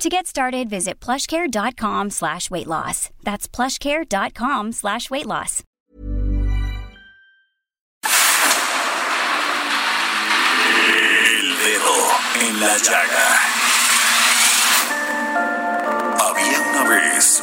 To get started, visit plushcare.com slash weight loss. That's plushcare.com slash weight loss. Había una vez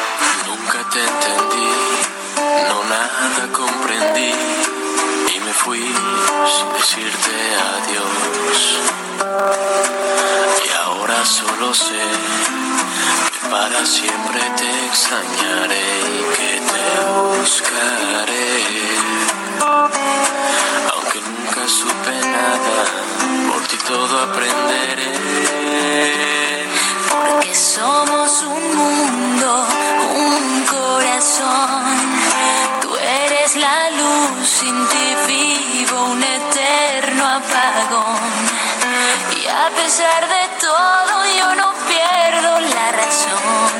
Nunca te entendí, no nada comprendí y me fui sin decirte adiós. Y ahora solo sé que para siempre te extrañaré y que te buscaré. Aunque nunca supe nada, por ti todo aprenderé. Sin ti vivo un eterno apagón. Y a pesar de todo, yo no pierdo la razón.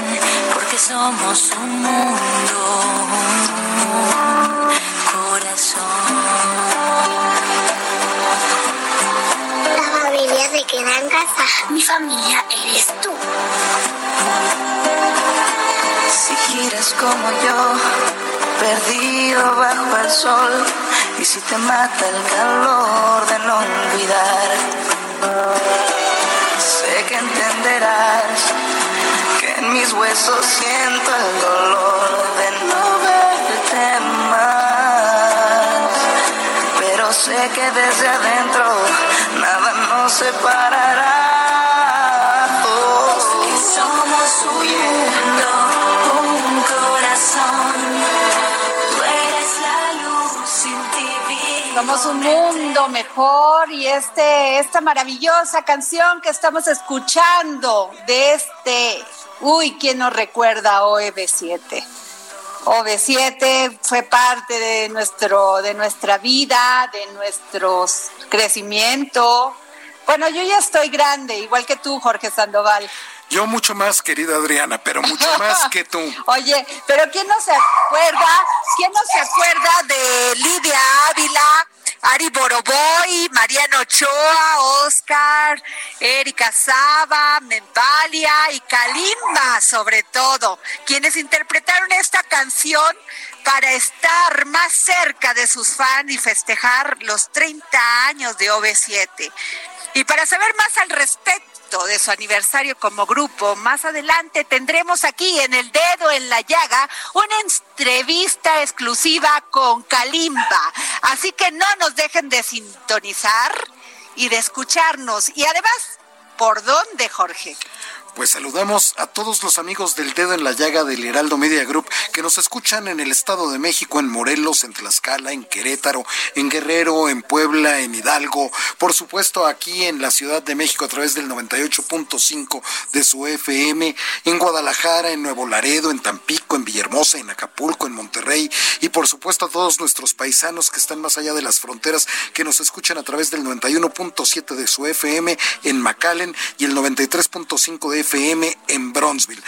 Porque somos un mundo, un corazón. La familia se queda en casa. Mi familia eres tú. Si giras como yo, perdido bajo el sol, y si te mata el calor de no olvidar, sé que entenderás que en mis huesos siento el dolor de no verte más, pero sé que desde adentro nada nos separará. Oh. Somos un Somos un mundo mejor y este, esta maravillosa canción que estamos escuchando de este, uy, ¿quién nos recuerda OV7? OV7 fue parte de nuestro, de nuestra vida, de nuestro crecimiento. Bueno, yo ya estoy grande, igual que tú, Jorge Sandoval. Yo mucho más, querida Adriana, pero mucho más que tú. Oye, pero ¿quién no se acuerda? ¿Quién no se acuerda de Lidia Ávila, Ari Boroboy, Mariano Ochoa, Oscar, Erika Saba, Membalia y Kalimba, sobre todo, quienes interpretaron esta canción para estar más cerca de sus fans y festejar los 30 años de OV7. Y para saber más al respecto de su aniversario como grupo, más adelante tendremos aquí en El Dedo en la Llaga una entrevista exclusiva con Kalimba. Así que no nos dejen de sintonizar y de escucharnos. Y además, ¿por dónde, Jorge? Pues saludamos a todos los amigos del dedo en la llaga del Heraldo Media Group que nos escuchan en el Estado de México, en Morelos, en Tlaxcala, en Querétaro, en Guerrero, en Puebla, en Hidalgo, por supuesto aquí en la Ciudad de México a través del 98.5 de su FM, en Guadalajara, en Nuevo Laredo, en Tampico, en Villahermosa, en Acapulco, en Monterrey y por supuesto a todos nuestros paisanos que están más allá de las fronteras que nos escuchan a través del 91.7 de su FM en McAllen y el 93.5 de FM en Bronzeville.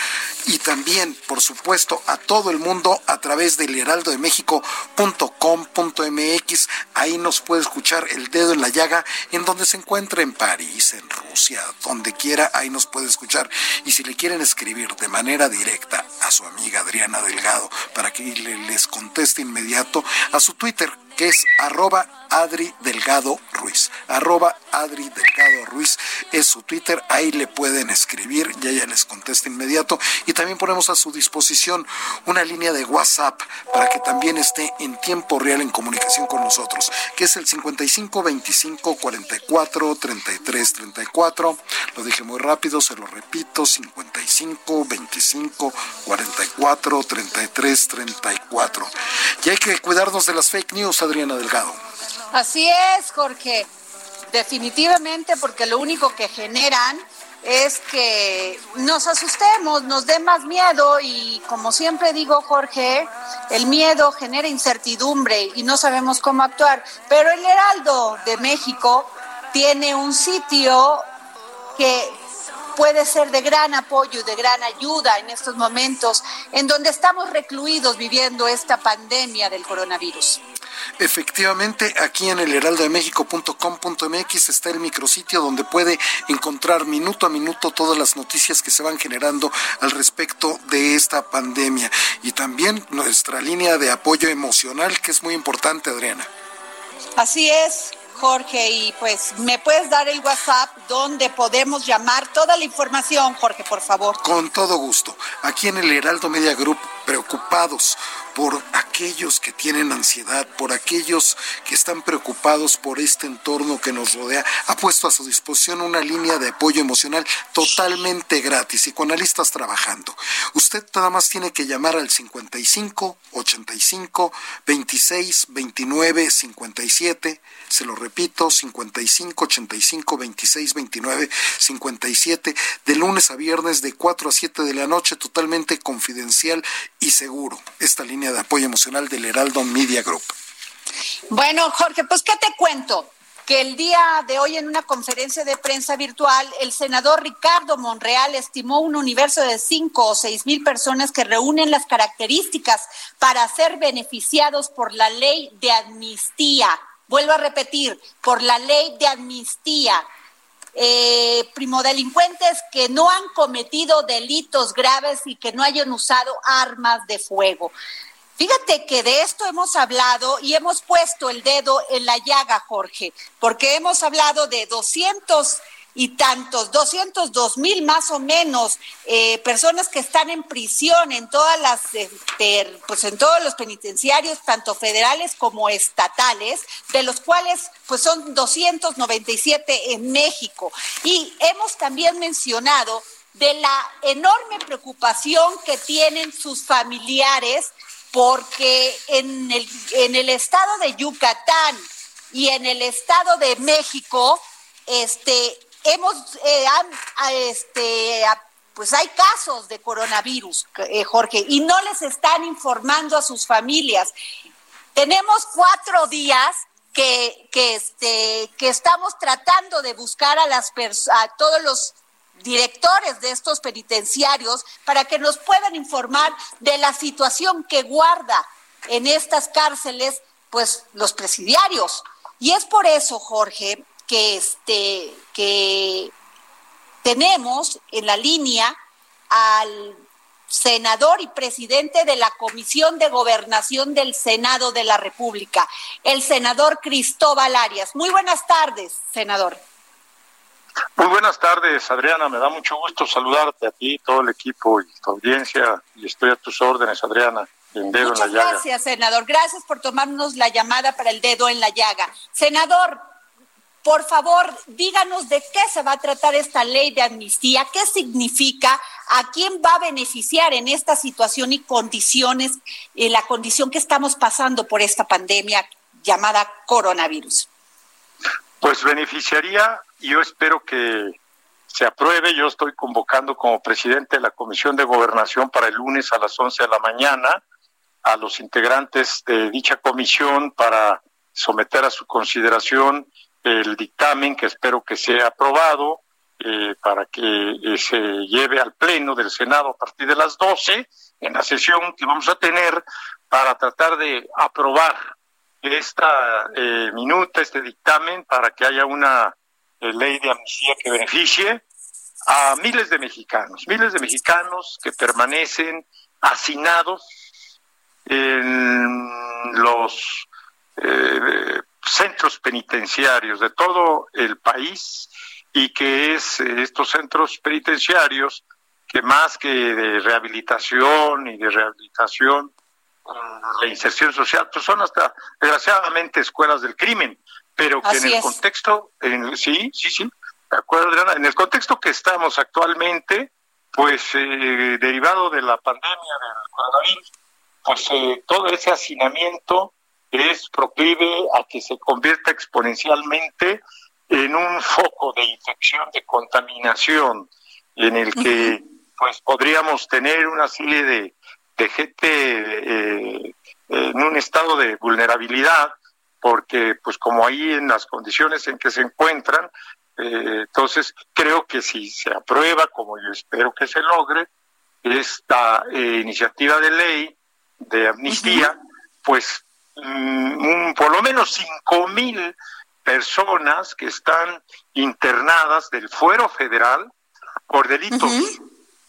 Y también, por supuesto, a todo el mundo a través del heraldodemexico.com.mx. Ahí nos puede escuchar el dedo en la llaga en donde se encuentra en París, en Rusia, donde quiera, ahí nos puede escuchar. Y si le quieren escribir de manera directa a su amiga Adriana Delgado para que le- les conteste inmediato a su Twitter, que es arroba Adri Delgado Ruiz. Arroba Adri Delgado Ruiz es su Twitter, ahí le pueden escribir y ella les contesta inmediato. Y también ponemos a su disposición una línea de WhatsApp para que también esté en tiempo real en comunicación con nosotros, que es el 55 25 44 33 34. Lo dije muy rápido, se lo repito, 55 25 44 33 34. Y hay que cuidarnos de las fake news, Adriana Delgado. Así es, Jorge. Definitivamente, porque lo único que generan es que nos asustemos, nos dé más miedo y como siempre digo, Jorge, el miedo genera incertidumbre y no sabemos cómo actuar. Pero el Heraldo de México tiene un sitio que puede ser de gran apoyo y de gran ayuda en estos momentos en donde estamos recluidos viviendo esta pandemia del coronavirus. Efectivamente, aquí en el heraldodemexico.com.mx está el micrositio donde puede encontrar minuto a minuto todas las noticias que se van generando al respecto de esta pandemia y también nuestra línea de apoyo emocional que es muy importante, Adriana. Así es, Jorge, y pues me puedes dar el WhatsApp donde podemos llamar toda la información, Jorge, por favor. Con todo gusto. Aquí en el Heraldo Media Group, preocupados por aquellos que tienen ansiedad, por aquellos que están preocupados por este entorno que nos rodea, ha puesto a su disposición una línea de apoyo emocional totalmente gratis y con analistas trabajando. Usted nada más tiene que llamar al 55 85 26 29 57, se lo repito, 55 85 26 29 57, de lunes a viernes de 4 a 7 de la noche, totalmente confidencial y seguro. Esta línea de apoyo emocional del Heraldo Media Group. Bueno, Jorge, pues ¿qué te cuento? Que el día de hoy en una conferencia de prensa virtual, el senador Ricardo Monreal estimó un universo de cinco o seis mil personas que reúnen las características para ser beneficiados por la ley de amnistía. Vuelvo a repetir, por la ley de amnistía. Eh, primodelincuentes que no han cometido delitos graves y que no hayan usado armas de fuego. Fíjate que de esto hemos hablado y hemos puesto el dedo en la llaga, Jorge, porque hemos hablado de 200 y tantos, 202 mil más o menos eh, personas que están en prisión en todas las, este, pues en todos los penitenciarios, tanto federales como estatales, de los cuales pues son 297 en México. Y hemos también mencionado de la enorme preocupación que tienen sus familiares porque en el, en el estado de Yucatán y en el estado de México, este, hemos, eh, este, pues hay casos de coronavirus, eh, Jorge, y no les están informando a sus familias. Tenemos cuatro días que, que, este, que estamos tratando de buscar a, las a todos los directores de estos penitenciarios para que nos puedan informar de la situación que guarda en estas cárceles pues los presidiarios. Y es por eso, Jorge, que este que tenemos en la línea al senador y presidente de la Comisión de Gobernación del Senado de la República, el senador Cristóbal Arias. Muy buenas tardes, senador. Muy buenas tardes, Adriana. Me da mucho gusto saludarte a ti, todo el equipo y tu audiencia. Y estoy a tus órdenes, Adriana. En dedo Muchas en la gracias, senador. Gracias por tomarnos la llamada para el dedo en la llaga. Senador, por favor, díganos de qué se va a tratar esta ley de amnistía, qué significa, a quién va a beneficiar en esta situación y condiciones, en la condición que estamos pasando por esta pandemia llamada coronavirus. Pues beneficiaría yo espero que se apruebe. Yo estoy convocando como presidente de la Comisión de Gobernación para el lunes a las 11 de la mañana a los integrantes de dicha comisión para someter a su consideración el dictamen que espero que sea aprobado eh, para que eh, se lleve al Pleno del Senado a partir de las 12 en la sesión que vamos a tener para tratar de aprobar esta eh, minuta, este dictamen, para que haya una ley de amnistía que beneficie a miles de mexicanos, miles de mexicanos que permanecen hacinados en los eh, centros penitenciarios de todo el país y que es eh, estos centros penitenciarios que más que de rehabilitación y de rehabilitación la inserción social, pues son hasta desgraciadamente escuelas del crimen, pero que en el contexto, en, sí, sí, sí, de acuerdo, Adriana, en el contexto que estamos actualmente, pues eh, derivado de la pandemia del coronavirus, pues eh, todo ese hacinamiento es proclive a que se convierta exponencialmente en un foco de infección, de contaminación, en el que pues podríamos tener una serie de, de gente eh, en un estado de vulnerabilidad, porque pues como ahí en las condiciones en que se encuentran, eh, entonces creo que si se aprueba, como yo espero que se logre, esta eh, iniciativa de ley de amnistía, pues mm, por lo menos cinco mil personas que están internadas del fuero federal por delitos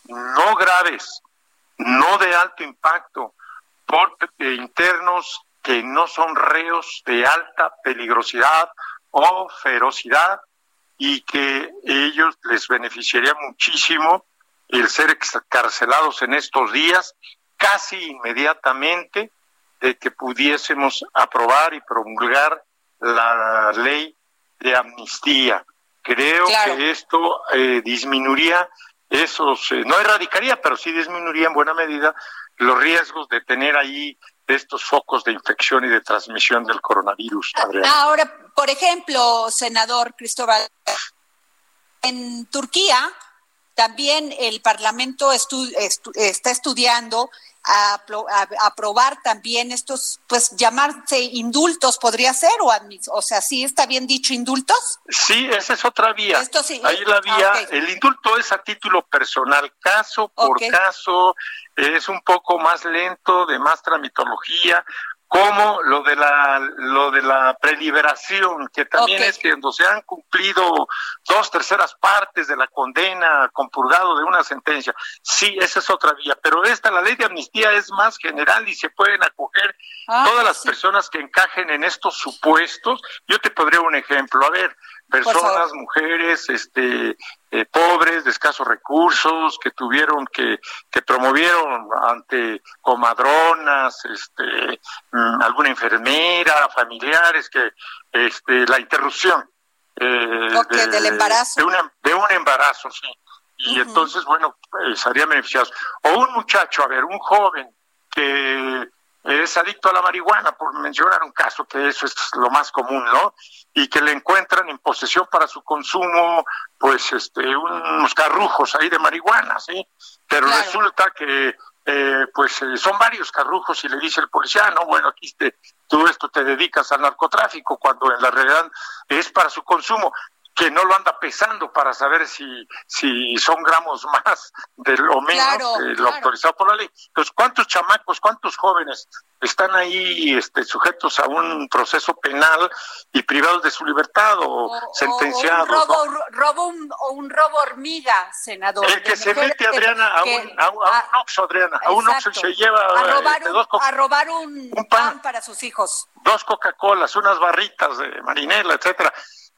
no graves, no de alto impacto, por eh, internos que no son reos de alta peligrosidad o ferocidad y que ellos les beneficiaría muchísimo el ser excarcelados en estos días, casi inmediatamente de que pudiésemos aprobar y promulgar la ley de amnistía. Creo que esto eh, disminuiría esos, eh, no erradicaría, pero sí disminuiría en buena medida los riesgos de tener ahí estos focos de infección y de transmisión del coronavirus. Ahora, por ejemplo, senador Cristóbal, en Turquía también el Parlamento está estudiando a, aprobar también estos, pues llamarse indultos podría ser, o, o sea, ¿sí está bien dicho indultos? Sí, esa es otra vía. Esto sí. Ahí la vía, ah, el indulto es a título personal, caso por caso, es un poco más lento, de más tramitología, como lo de la lo de la preliberación, que también es que cuando se han cumplido dos terceras partes de la condena, compurgado de una sentencia. Sí, esa es otra vía, pero esta, la ley de amnistía es más general y se pueden acoger ah, todas las personas que encajen en estos supuestos. Yo te podría un ejemplo. A ver, personas, mujeres, este, eh, pobres, de escasos recursos, que tuvieron que, que promovieron ante comadronas, este, mm, alguna enfermera, familiares, que, este, la interrupción. Eh, del embarazo. De, de un embarazo, sí. Y entonces, bueno, estarían beneficiados. O un muchacho, a ver, un joven que es adicto a la marihuana, por mencionar un caso, que eso es lo más común, ¿no? Y que le encuentran en posesión para su consumo, pues, este, unos carrujos ahí de marihuana, ¿sí? Pero resulta que, eh, pues, eh, son varios carrujos y le dice el policía, no, bueno, aquí te, tú esto te dedicas al narcotráfico, cuando en la realidad es para su consumo que no lo anda pesando para saber si, si son gramos más de lo menos de lo autorizado por la ley. Entonces, ¿cuántos chamacos, cuántos jóvenes están ahí este, sujetos a un proceso penal y privados de su libertad o, sentenciados? O un robo, o un robo hormiga, senador. El que se mete, Adriana, a, un, a, un, oxo, Adriana, a un oxo y se lleva a robar, este, un, a robar un, pan, para sus hijos. Dos Coca-Colas, unas barritas de marinela, etcétera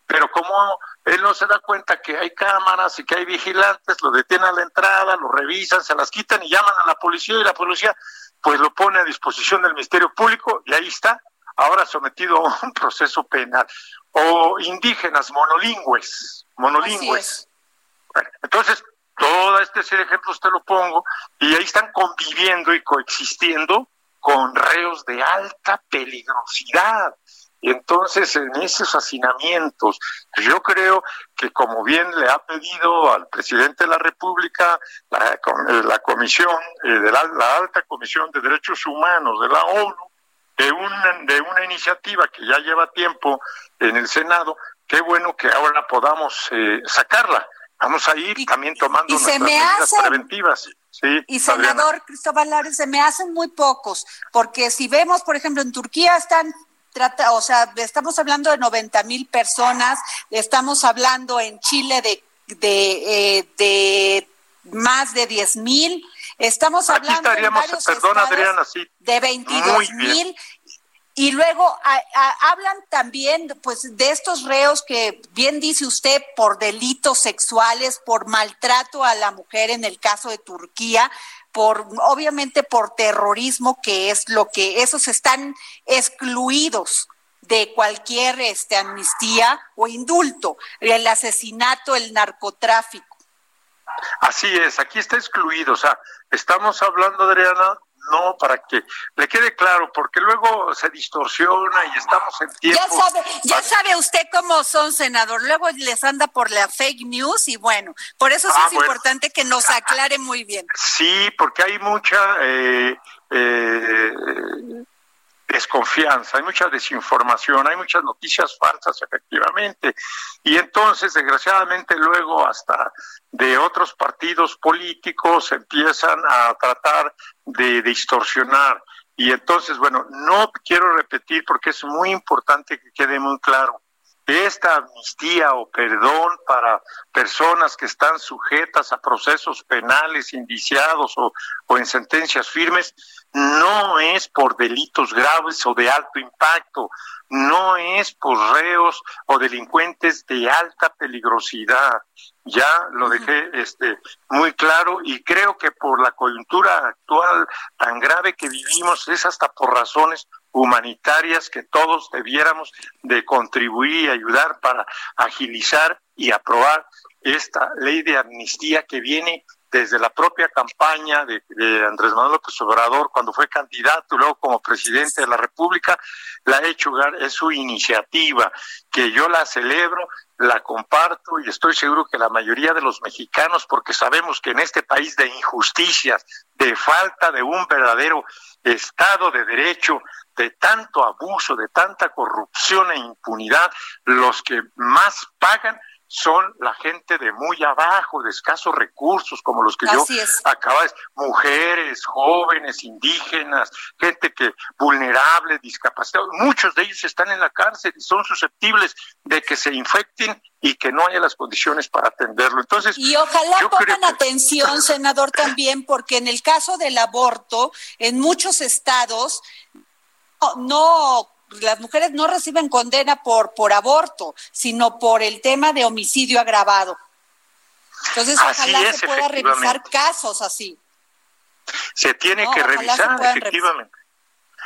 pero como él no se da cuenta que hay cámaras y que hay vigilantes, lo detienen a la entrada, lo revisan, se las quitan y llaman a la policía y la policía pues lo pone a disposición del Ministerio Público y ahí está, ahora sometido a un proceso penal. O indígenas monolingües, monolingües. entonces, todo este serie de ejemplos te lo pongo y ahí están conviviendo y coexistiendo con reos de alta peligrosidad. Y entonces en esos hacinamientos, yo creo que como bien le ha pedido al presidente de la República la, eh, comisión, eh, de la, alta comisión de derechos humanos de la ONU, de una, de una iniciativa que ya lleva tiempo en el Senado, qué bueno que ahora podamos eh, sacarla. Vamos a ir también tomando nuestras medidas preventivas. Sí, y senador Cristóbal Lares, se me hacen muy pocos, porque si vemos, por ejemplo, en Turquía están trata, o sea, estamos hablando de 90 mil personas, estamos hablando en Chile de, de, eh, de más de 10 mil, estamos hablando de varios de 22 mil Y luego hablan también pues de estos reos que bien dice usted por delitos sexuales, por maltrato a la mujer en el caso de Turquía, por obviamente por terrorismo que es lo que esos están excluidos de cualquier este amnistía o indulto, el asesinato, el narcotráfico. Así es, aquí está excluido, o sea, estamos hablando Adriana no, para que le quede claro, porque luego se distorsiona y estamos en tiempo. Ya sabe, ya sabe usted cómo son, senador. Luego les anda por la fake news y bueno, por eso sí ah, es importante que nos aclare muy bien. Sí, porque hay mucha eh, eh, desconfianza, hay mucha desinformación, hay muchas noticias falsas efectivamente. Y entonces, desgraciadamente, luego hasta de otros partidos políticos empiezan a tratar de distorsionar. Y entonces, bueno, no quiero repetir porque es muy importante que quede muy claro. Esta amnistía o perdón para personas que están sujetas a procesos penales, indiciados o, o en sentencias firmes, no es por delitos graves o de alto impacto, no es por reos o delincuentes de alta peligrosidad. Ya lo dejé este muy claro y creo que por la coyuntura actual tan grave que vivimos es hasta por razones humanitarias que todos debiéramos de contribuir y ayudar para agilizar y aprobar esta ley de amnistía que viene desde la propia campaña de, Andrés Manuel López Obrador cuando fue candidato luego como presidente de la República, la ha hecho es su iniciativa, que yo la celebro, la comparto y estoy seguro que la mayoría de los mexicanos, porque sabemos que en este país de injusticias, de falta de un verdadero Estado de Derecho, de tanto abuso, de tanta corrupción e impunidad, los que más pagan son la gente de muy abajo, de escasos recursos, como los que yo acabo de mujeres, jóvenes, indígenas, gente que vulnerable, discapacitados, muchos de ellos están en la cárcel y son susceptibles de que se infecten y que no haya las condiciones para atenderlo. Entonces, y ojalá pongan atención, senador, también, porque en el caso del aborto, en muchos estados no las mujeres no reciben condena por, por aborto, sino por el tema de homicidio agravado. Entonces, ojalá se pueda revisar casos así. Se tiene que revisar, efectivamente.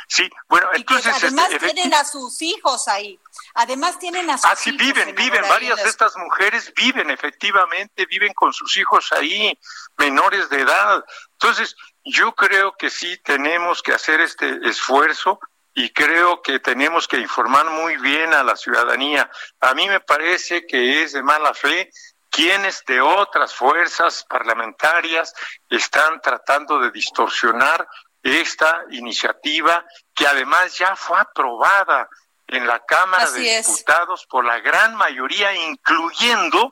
Sí, bueno, entonces. Este, además tienen a sus hijos ahí. Además tienen a sus ah, sí, viven, viven. Varias de estas mujeres viven, efectivamente, viven con sus hijos ahí, menores de edad. Entonces, yo creo que sí tenemos que hacer este esfuerzo y creo que tenemos que informar muy bien a la ciudadanía. A mí me parece que es de mala fe quienes de otras fuerzas parlamentarias están tratando de distorsionar esta iniciativa que además ya fue aprobada en la Cámara de Diputados por la gran mayoría, incluyendo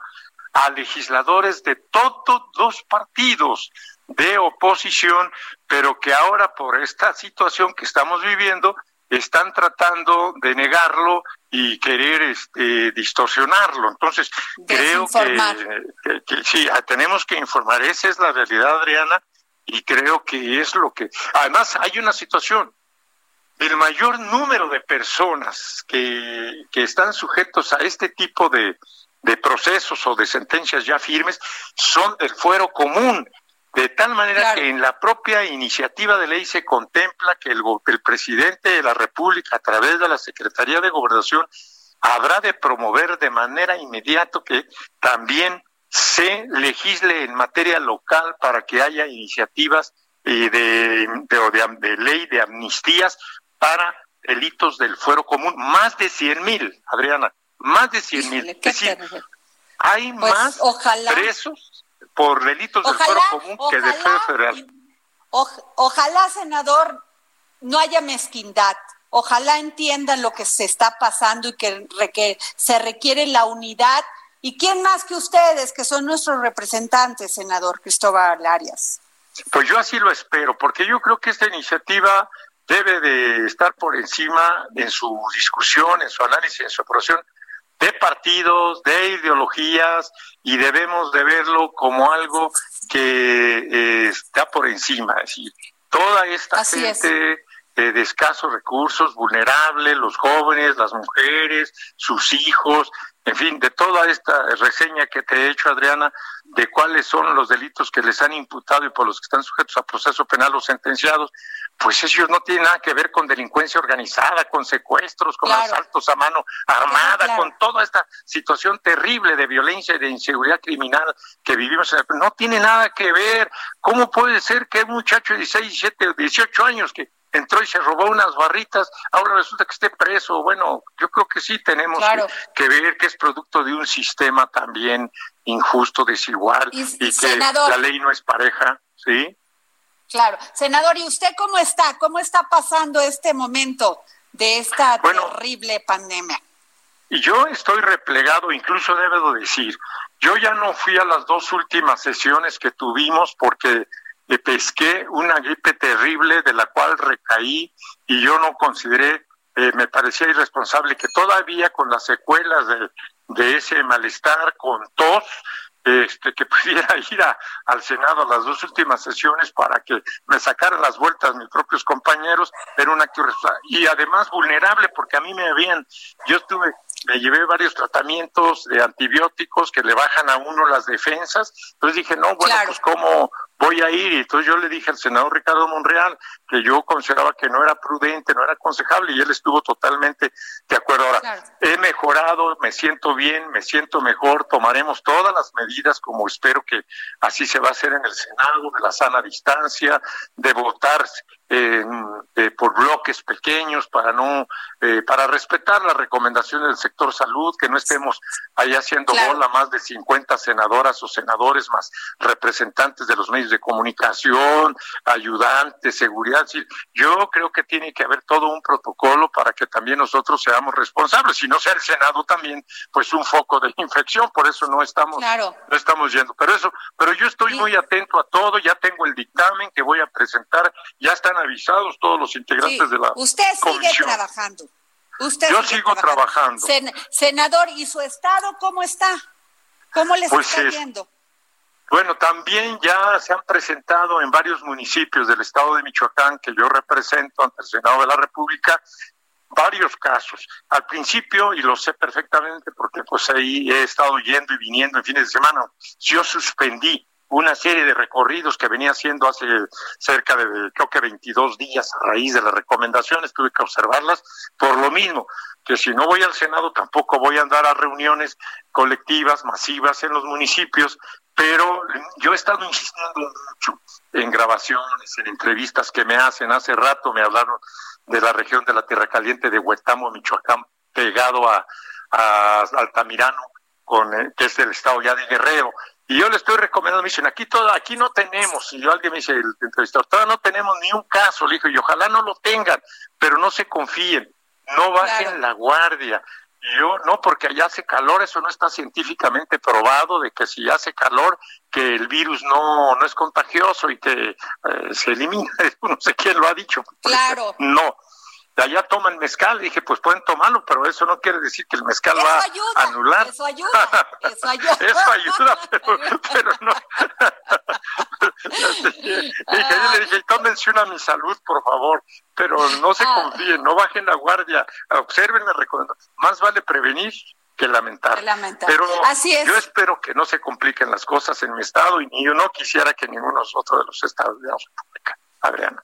a legisladores de todos los partidos de oposición, pero que ahora por esta situación que estamos viviendo están tratando de negarlo y querer este, distorsionarlo. Entonces, creo que, que, sí, ah, tenemos que informar. Esa es la realidad, Adriana, y creo que es lo que... Además, hay una situación. El mayor número de personas que, que están sujetos a este tipo de, de procesos o de sentencias ya firmes son del fuero común de tal manera que en la propia iniciativa de ley se contempla que el, el presidente de la República, a través de la Secretaría de Gobernación, habrá de promover de manera inmediata que también se legisle en materia local para que haya iniciativas eh, de, de, de, ley de amnistías para delitos del fuero común, más de cien mil, Adriana, más de cien mil. Es decir, hay pues, más presos por delitos del fuero común que de fuero federal. ojalá, senador, no haya mezquindad. Ojalá entiendan lo que se está pasando y que, que se requiere la unidad. ¿Y quién más que ustedes, que son nuestros representantes, senador Cristóbal Arias? Pues yo así lo espero, porque yo creo que esta iniciativa debe de estar por encima en su discusión, en su análisis, en su aprobación de partidos, de ideologías y debemos de verlo como algo que eh, está por encima. Es decir, toda esta gente eh, de escasos recursos, vulnerables, los jóvenes, las mujeres, sus hijos, en fin, de toda esta reseña que te he hecho, Adriana, de cuáles son los delitos que les han imputado y por los que están sujetos a proceso penal o sentenciados, pues ellos no tienen nada que ver con delincuencia organizada, con secuestros, con asaltos a mano armada, con toda esta situación terrible de violencia y de inseguridad criminal que vivimos. No tiene nada que ver. ¿Cómo puede ser que un muchacho de 16, 17, 18 años que entró y se robó unas barritas, ahora resulta que esté preso. Bueno, yo creo que sí tenemos que, ver que es producto de un sistema también injusto, desigual y, que la ley no es pareja, ¿sí? Claro. Senador, ¿y usted cómo está? ¿Cómo está pasando este momento de esta terrible pandemia? Y yo estoy replegado, incluso debo decir, yo ya no fui a las dos últimas sesiones que tuvimos porque pesqué una gripe terrible de la cual recaí y yo no consideré, eh, me parecía irresponsable que todavía con las secuelas de, de ese malestar, con tos, este, que pudiera ir al Senado a las dos últimas sesiones para que me sacaran las vueltas mis propios compañeros, era un acto y además vulnerable porque a mí me habían, yo estuve, me llevé varios tratamientos de antibióticos que le bajan a uno las defensas, entonces dije, no, bueno, pues cómo, voy a ir. Y entonces yo le dije al senador Ricardo Monreal que yo consideraba que no era prudente, no era aconsejable, y él estuvo totalmente de acuerdo. Ahora, he mejorado, me siento bien, me siento mejor, tomaremos todas las medidas, como espero que así se va a hacer en el Senado, de la sana distancia, de votar eh, por bloques pequeños para no eh, para respetar las recomendaciones del sector salud que no estemos ahí haciendo bola más de 50 senadoras o senadores más representantes de los medios de comunicación ayudantes seguridad yo creo que tiene que haber todo un protocolo para que también nosotros seamos responsables si no sea el senado también pues un foco de infección por eso no estamos no estamos yendo pero eso pero yo estoy muy atento a todo ya tengo el dictamen que voy a presentar ya están avisados todos los integrantes de la Usted sigue trabajando. Usted Yo sigo trabajando. senador, ¿y su estado cómo está? ¿Cómo les pues está yendo? Bueno, también ya se han presentado en varios municipios del estado de Michoacán que yo represento ante el Senado de la República varios casos. Al principio, y lo sé perfectamente porque pues ahí he estado yendo y viniendo en fines de semana, yo suspendí una serie de recorridos que venía haciendo hace cerca de, creo que 22 días a raíz de las recomendaciones, tuve que observarlas, por lo mismo, que si no voy al Senado tampoco voy a andar a reuniones colectivas, masivas en los municipios, pero yo he estado insistiendo mucho en grabaciones, en entrevistas que me hacen. Hace rato me hablaron de la región de la Tierra Caliente de Huetamo, Michoacán, pegado a, a Altamirano, con, eh, que es del estado ya de Guerrero. Y yo le estoy recomendando, me dicen, aquí todo, aquí no tenemos, y yo alguien me dice, el entrevistador, todavía no tenemos ni un caso, le dijo, y ojalá no lo tengan, pero no se confíen, no bajen la guardia. Y yo, no, porque allá hace calor, eso no está científicamente probado, de que si hace calor, que el virus no, no es contagioso y que eh, se elimina, no sé quién lo ha dicho. Claro. No, allá toman mezcal. dije, pues pueden tomarlo, pero eso no quiere decir que el mezcal va a anular. Eso ayuda, eso ayuda. eso ayuda, pero, no. dije, yo le dije, tómense una a mi salud, por favor, pero no se ah. confíen, no bajen la guardia, observen la recomendación. Más vale prevenir que lamentar. Pero Así es. yo espero que no se compliquen las cosas en mi estado y yo no quisiera que ninguno de los estados de la República. Adriana.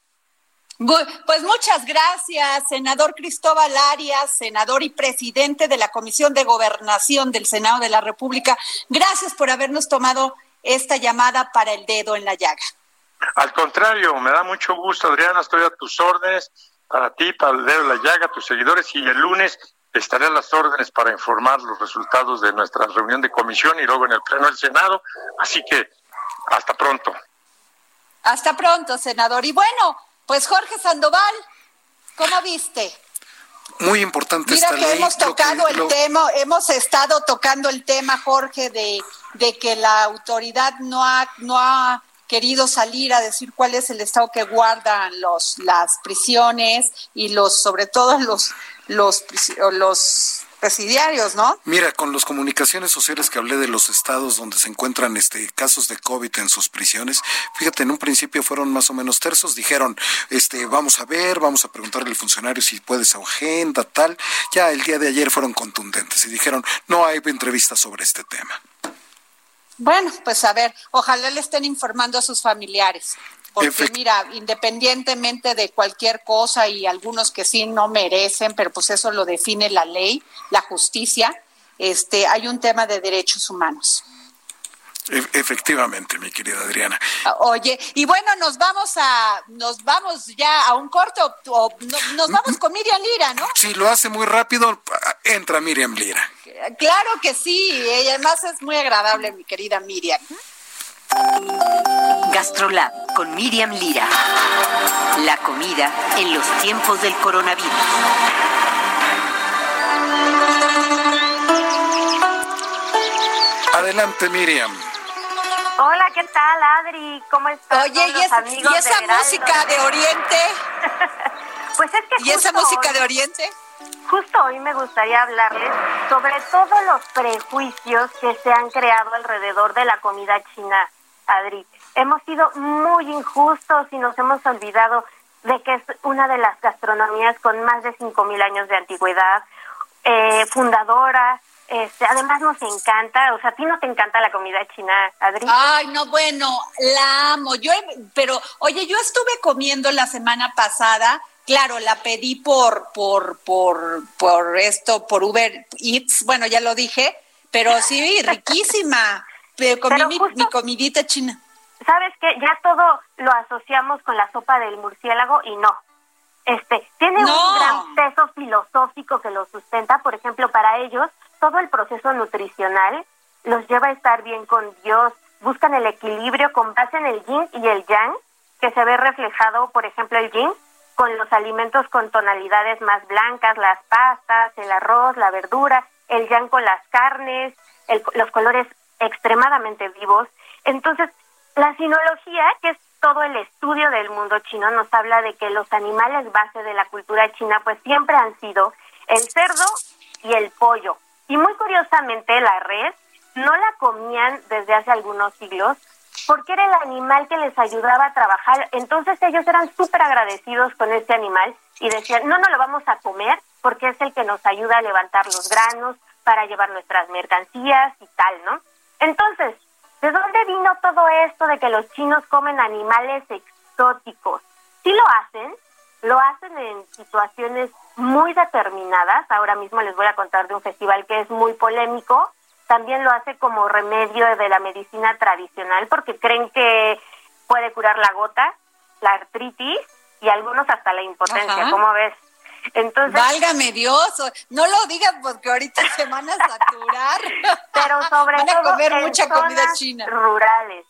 Pues muchas gracias, senador Cristóbal Arias, senador y presidente de la Comisión de Gobernación del Senado de la República. Gracias por habernos tomado esta llamada para el dedo en la llaga. Al contrario, me da mucho gusto, Adriana, estoy a tus órdenes, para ti, para el dedo en la llaga, tus seguidores, y el lunes estaré a las órdenes para informar los resultados de nuestra reunión de comisión y luego en el Pleno del Senado. Así que, hasta pronto. Hasta pronto, senador. Y bueno, pues Jorge Sandoval, ¿cómo viste? Muy importante Mira que hemos tocado el tema, hemos estado tocando el tema, Jorge, de, de que la autoridad no ha, no ha querido salir a decir cuál es el estado que guardan los las prisiones y los sobre todo los los los presidiarios, ¿no? Mira, con las comunicaciones sociales que hablé de los estados donde se encuentran este casos de COVID en sus prisiones, fíjate, en un principio fueron más o menos tersos, dijeron, este, vamos a ver, vamos a preguntarle al funcionario si puede su agenda, tal. Ya el día de ayer fueron contundentes y dijeron, no hay entrevistas sobre este tema. Bueno, pues a ver, ojalá le estén informando a sus familiares. Porque mira, independientemente de cualquier cosa y algunos que sí no merecen, pero pues eso lo define la ley, la justicia, este, hay un tema de derechos humanos. E, efectivamente, mi querida Adriana. Ah, oye, y bueno, nos vamos a, nos vamos ya a un corto, o, nos vamos con Miriam Lira, ¿no? Si lo hace muy rápido, entra Miriam Lira. Claro que sí, ella además es muy agradable, mi querida Miriam. Gastrolab con Miriam Lira. La comida en los tiempos del coronavirus. Adelante, Miriam. Hola, ¿qué tal, Adri? ¿Cómo estás? Oye, ¿y, ¿y esa música de Oriente? pues es que ¿Y esa música de Oriente? Justo hoy me gustaría hablarles sobre todos los prejuicios que se han creado alrededor de la comida china, Adri. Hemos sido muy injustos y nos hemos olvidado de que es una de las gastronomías con más de 5.000 años de antigüedad, eh, fundadora. Este, además nos encanta, o sea, a ti no te encanta la comida china, Adri. Ay, no, bueno, la amo. Yo, pero, oye, yo estuve comiendo la semana pasada Claro, la pedí por, por, por, por esto, por Uber Eats, bueno, ya lo dije, pero sí, riquísima. Comí mi, mi, comidita china. ¿Sabes qué? Ya todo lo asociamos con la sopa del murciélago y no. Este, tiene un gran peso filosófico que lo sustenta, por ejemplo, para ellos, todo el proceso nutricional los lleva a estar bien con Dios, buscan el equilibrio con base en el yin y el yang, que se ve reflejado, por ejemplo, el yin con los alimentos con tonalidades más blancas, las pastas, el arroz, la verdura, el yang con las carnes, los colores extremadamente vivos. Entonces, la sinología, que es todo el estudio del mundo chino, nos habla de que los animales base de la cultura china pues siempre han sido el cerdo y el pollo. Y muy curiosamente la res no la comían desde hace algunos siglos, porque era el animal que les ayudaba a trabajar. Entonces ellos eran súper agradecidos con este animal y decían, no, no lo vamos a comer porque es el que nos ayuda a levantar los granos para llevar nuestras mercancías y tal, ¿no? Entonces, ¿de dónde vino todo esto de que los chinos comen animales exóticos? Sí lo hacen, lo hacen en situaciones muy determinadas. Ahora mismo les voy a contar de un festival que es muy polémico, también lo hace como remedio de la medicina tradicional porque creen que puede curar la gota, la artritis y algunos hasta la impotencia, ¿cómo ves? Entonces, Válgame Dios, no lo digas porque ahorita se van a saturar. Pero sobre van a comer mucha comida china. Rurales.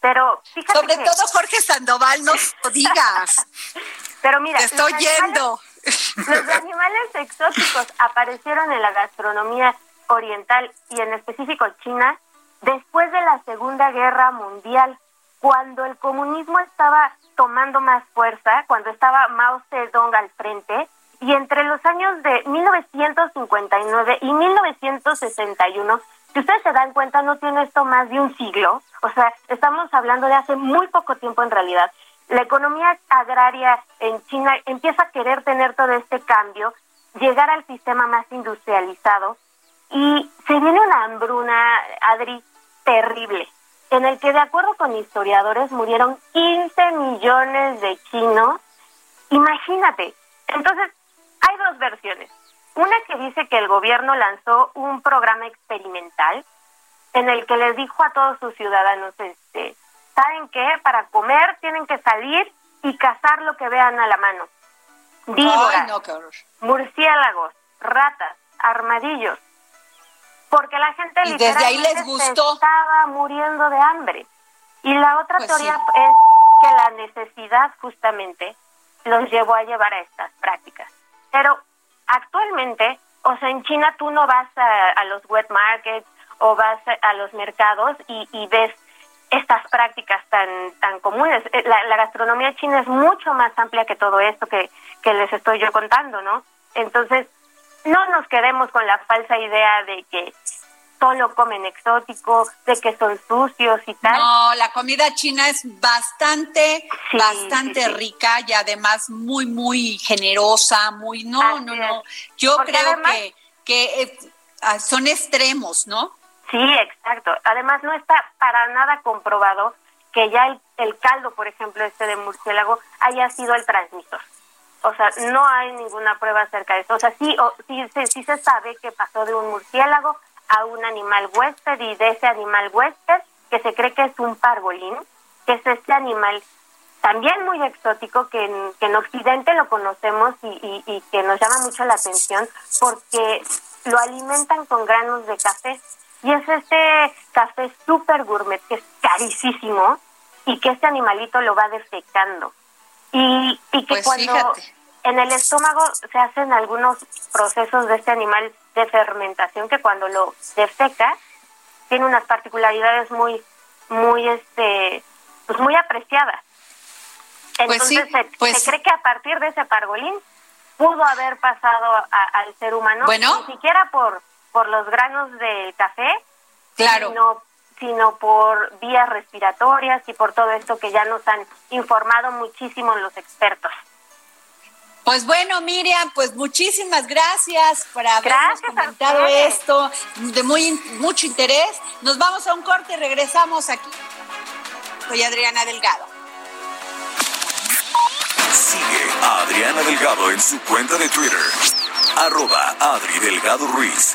Pero fíjate Sobre todo Jorge Sandoval, no lo digas. Pero mira, te estoy yendo. Los animales exóticos aparecieron en la gastronomía oriental y en específico China después de la Segunda Guerra Mundial, cuando el comunismo estaba tomando más fuerza, cuando estaba Mao Zedong al frente, y entre los años de 1959 y 1961, si ustedes se dan cuenta, no tiene esto más de un siglo, o sea, estamos hablando de hace muy poco tiempo en realidad. La economía agraria en China empieza a querer tener todo este cambio, llegar al sistema más industrializado, y se viene una hambruna, Adri, terrible, en el que de acuerdo con historiadores murieron 15 millones de chinos. Imagínate. Entonces, dos versiones. Una que dice que el gobierno lanzó un programa experimental en el que les dijo a todos sus ciudadanos, este, ¿saben qué? Para comer tienen que salir y cazar lo que vean a la mano. Víboras, murciélagos, ratas, armadillos porque la gente y desde ahí les gustó. estaba muriendo de hambre. Y la otra pues teoría es que la necesidad justamente los llevó a llevar a estas prácticas. Pero actualmente, o sea, en China tú no vas a, los wet markets o vas a, los mercados y, ves estas prácticas tan tan comunes. Eh, la, la, gastronomía china es mucho más amplia que todo esto que, que les estoy yo contando, ¿no? Entonces, no nos quedemos con la falsa idea de que solo comen exótico, de que son sucios y tal. No, la comida china es bastante, bastante rica y además muy, muy generosa, muy, no, no, no. Yo creo que, que eh, ah, son extremos, ¿no? Sí, exacto. Además no está para nada comprobado que ya el, el caldo, por ejemplo, este de murciélago, haya sido el transmisor. O sea, no hay ninguna prueba acerca de eso. O sea, sí, o, sí, sí, sí se sabe que pasó de un murciélago a un animal huésped y de ese animal huésped, que se cree que es un pargolín, que es este animal también muy exótico que en, que en Occidente lo conocemos y, y, que nos llama mucho la atención porque lo alimentan con granos de café. Y es este café super gourmet que es carísimo y que este animalito lo va defecando. Y, y que pues cuando en el estómago se hacen algunos procesos de este animal de fermentación que cuando lo defeca tiene unas particularidades muy, muy, este, pues muy apreciadas. Pues Entonces se, pues cree que a partir de ese pargolín pudo haber pasado al ser humano, bueno, ni siquiera por, por los granos del café, claro. sino, sino por vías respiratorias y por todo esto que ya nos han informado muchísimo los expertos. Pues bueno, Miriam, pues muchísimas gracias por habernos comentado esto, de muy mucho interés. Nos vamos a un corte y regresamos aquí. Soy Adriana Delgado. Sigue a Adriana Delgado en su cuenta de Twitter, arroba Adri Delgado Ruiz.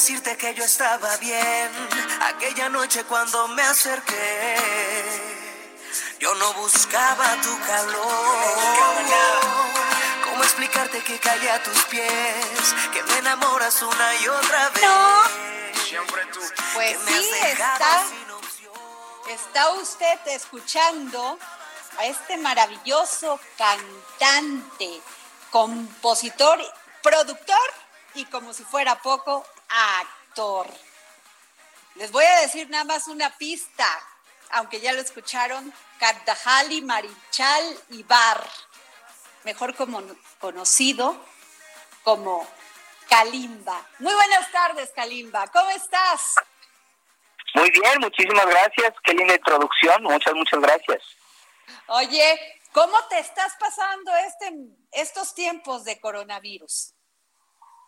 Decirte que yo estaba bien aquella noche cuando me acerqué. Yo no buscaba tu calor. ¿Cómo explicarte que caí a tus pies? Que me enamoras una y otra vez. No. Pues sí, está, está usted escuchando a este maravilloso cantante, compositor, productor y como si fuera poco, actor. Les voy a decir nada más una pista, aunque ya lo escucharon, Kardahali Marichal Ibar, mejor como conocido como Kalimba. Muy buenas tardes, Kalimba. ¿Cómo estás? Muy bien, muchísimas gracias. Qué linda introducción. Muchas, muchas gracias. Oye, ¿cómo te estás pasando este, estos tiempos de coronavirus?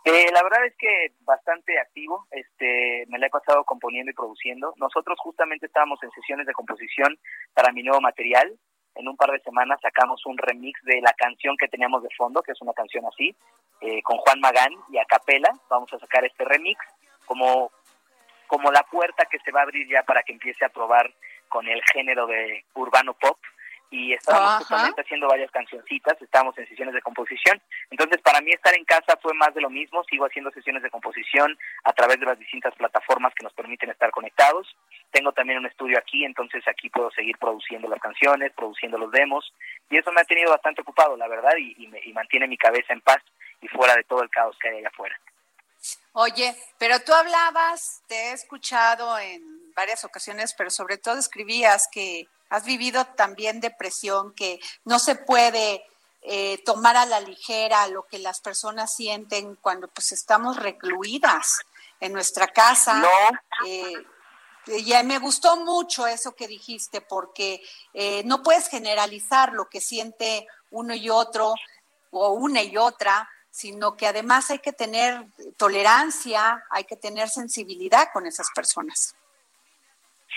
Eh, la verdad es que bastante activo, este, me la he pasado componiendo y produciendo. Nosotros justamente estábamos en sesiones de composición para mi nuevo material. En un par de semanas sacamos un remix de la canción que teníamos de fondo, que es una canción así, eh, con Juan Magán y a capela. Vamos a sacar este remix como, como la puerta que se va a abrir ya para que empiece a probar con el género de urbano pop y estábamos justamente haciendo varias cancioncitas, estábamos en sesiones de composición. Entonces, para mí estar en casa fue más de lo mismo, sigo haciendo sesiones de composición a través de las distintas plataformas que nos permiten estar conectados. Tengo también un estudio aquí, entonces aquí puedo seguir produciendo las canciones, produciendo los demos, y eso me ha tenido bastante ocupado, la verdad, y, me, y mantiene mi cabeza en paz y fuera de todo el caos que hay allá afuera. Oye, pero tú hablabas, te he escuchado en varias ocasiones, pero sobre todo escribías que has vivido también depresión, que no se puede eh, tomar a la ligera lo que las personas sienten cuando pues estamos recluidas en nuestra casa. No. Eh, y me gustó mucho eso que dijiste, porque eh, no puedes generalizar lo que siente uno y otro o una y otra, sino que además hay que tener tolerancia, hay que tener sensibilidad con esas personas.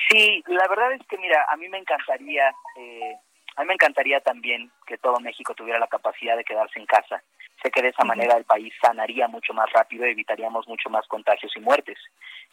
Sí, la verdad es que mira, a mí me encantaría, eh, a mí me encantaría también que todo México tuviera la capacidad de quedarse en casa. Sé que de esa manera el país sanaría mucho más rápido y evitaríamos mucho más contagios y muertes.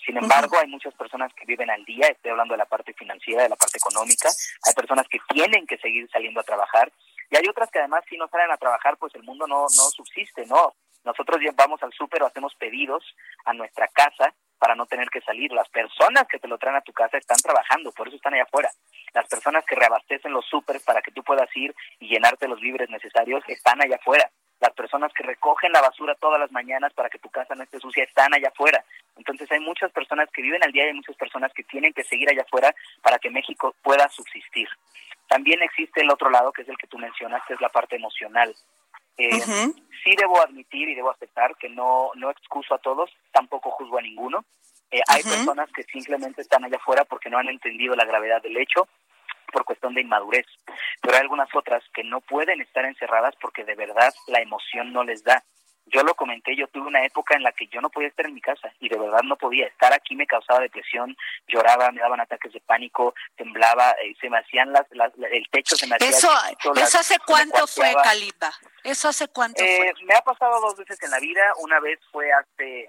Sin embargo, hay muchas personas que viven al día, estoy hablando de la parte financiera, de la parte económica, hay personas que tienen que seguir saliendo a trabajar y hay otras que además si no salen a trabajar, pues el mundo no, no subsiste, ¿no? Nosotros vamos al súper o hacemos pedidos a nuestra casa para no tener que salir. Las personas que te lo traen a tu casa están trabajando, por eso están allá afuera. Las personas que reabastecen los súper para que tú puedas ir y llenarte los víveres necesarios están allá afuera. Las personas que recogen la basura todas las mañanas para que tu casa no esté sucia están allá afuera. Entonces hay muchas personas que viven al día y hay muchas personas que tienen que seguir allá afuera para que México pueda subsistir. También existe el otro lado, que es el que tú mencionas, que es la parte emocional. Eh, Sí debo admitir y debo aceptar que no, no excuso a todos, tampoco juzgo a ninguno. Eh, hay personas que simplemente están allá afuera porque no han entendido la gravedad del hecho por cuestión de inmadurez, pero hay algunas otras que no pueden estar encerradas porque de verdad la emoción no les da. Yo lo comenté, yo tuve una época en la que yo no podía estar en mi casa y de verdad no podía. Estar aquí me causaba depresión, lloraba, me daban ataques de pánico, temblaba, eh, se me hacían las, el techo se me hacía... ¿Eso, ¿eso hace cuánto fue, Caliba? ¿Eso hace cuánto eh, Me ha pasado dos veces en la vida. Una vez fue hace...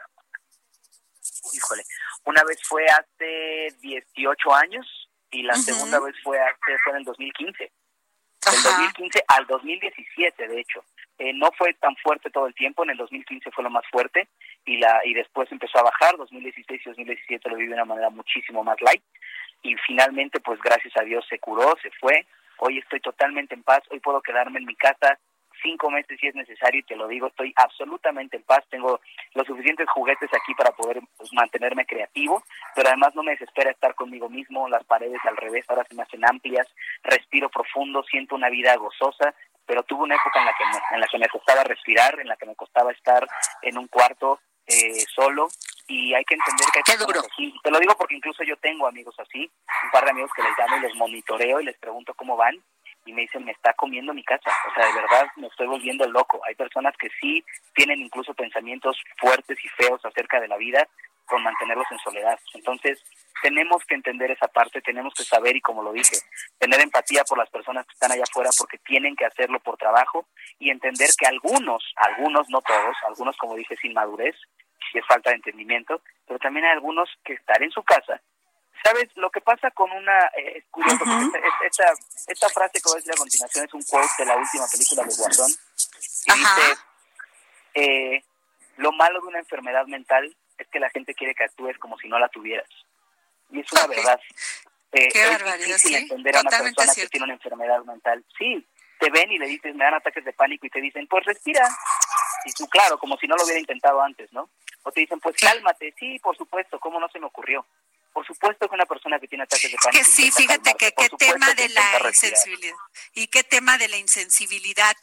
Híjole, una vez fue hace 18 años y la segunda vez fue, hace, fue en el 2015. Del 2015 al 2017, de hecho. Eh, no fue tan fuerte todo el tiempo, en el 2015 fue lo más fuerte y la y después empezó a bajar, 2016 y 2017 lo viví de una manera muchísimo más light y finalmente pues gracias a Dios se curó, se fue, hoy estoy totalmente en paz, hoy puedo quedarme en mi casa cinco meses si es necesario y te lo digo, estoy absolutamente en paz, tengo los suficientes juguetes aquí para poder pues, mantenerme creativo, pero además no me desespera estar conmigo mismo, las paredes al revés ahora se me hacen amplias, respiro profundo, siento una vida gozosa, pero tuve una época en la que me, en la que me costaba respirar, en la que me costaba estar en un cuarto eh, solo y hay que entender que hay que así. Te lo digo porque incluso yo tengo amigos así, un par de amigos que les llamo y les monitoreo y les pregunto cómo van y me dicen, me está comiendo mi casa. O sea, de verdad me estoy volviendo loco. Hay personas que sí tienen incluso pensamientos fuertes y feos acerca de la vida con mantenerlos en soledad. Entonces, tenemos que entender esa parte, tenemos que saber y como lo dije, tener empatía por las personas que están allá afuera porque tienen que hacerlo por trabajo y entender que algunos, algunos, no todos, algunos como dije sin madurez, si es falta de entendimiento, pero también hay algunos que estar en su casa. ¿Sabes? Lo que pasa con una... Eh, es curioso, esta, esta, frase que voy a decir a continuación es un quote de la última película de Guasón. Y dice, eh, lo malo de una enfermedad mental que la gente quiere que actúes como si no la tuvieras y es una verdad. Eh, Qué es difícil entender a una persona que tiene una enfermedad mental. Sí, te ven y le dices, me dan ataques de pánico y te dicen, pues respira. Y tú, claro, como si no lo hubiera intentado antes, ¿no? O te dicen, pues cálmate. Sí, por supuesto, ¿cómo no se me ocurrió? Por supuesto que una persona que tiene ataques de pánico. Que sí, fíjate que qué tema de la insensibilidad. Y qué tema de la insensibilidad.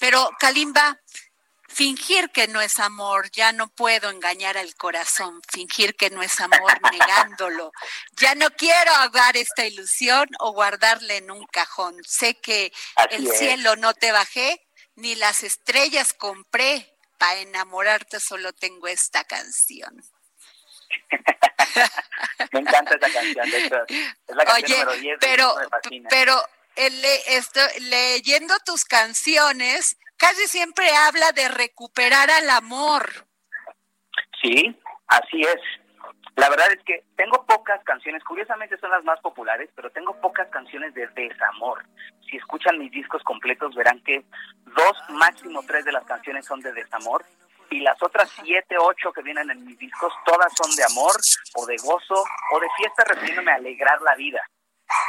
Pero, Kalimba, Fingir que no es amor, ya no puedo engañar al corazón, fingir que no es amor negándolo. Ya no quiero ahogar esta ilusión o guardarla en un cajón. Sé que el cielo no te bajé, ni las estrellas compré. Para enamorarte solo tengo esta canción. me encanta esa canción, de hecho, es la canción número 10 pero, pero leyendo tus canciones, casi siempre habla de recuperar al amor. Sí, así es. La verdad es que tengo pocas canciones, curiosamente son las más populares, pero tengo pocas canciones de desamor. Si escuchan mis discos completos verán que dos, máximo tres de las canciones son de desamor y las otras siete, ocho que vienen en mis discos, todas son de amor o de gozo o de fiesta refiriéndome a alegrar la vida.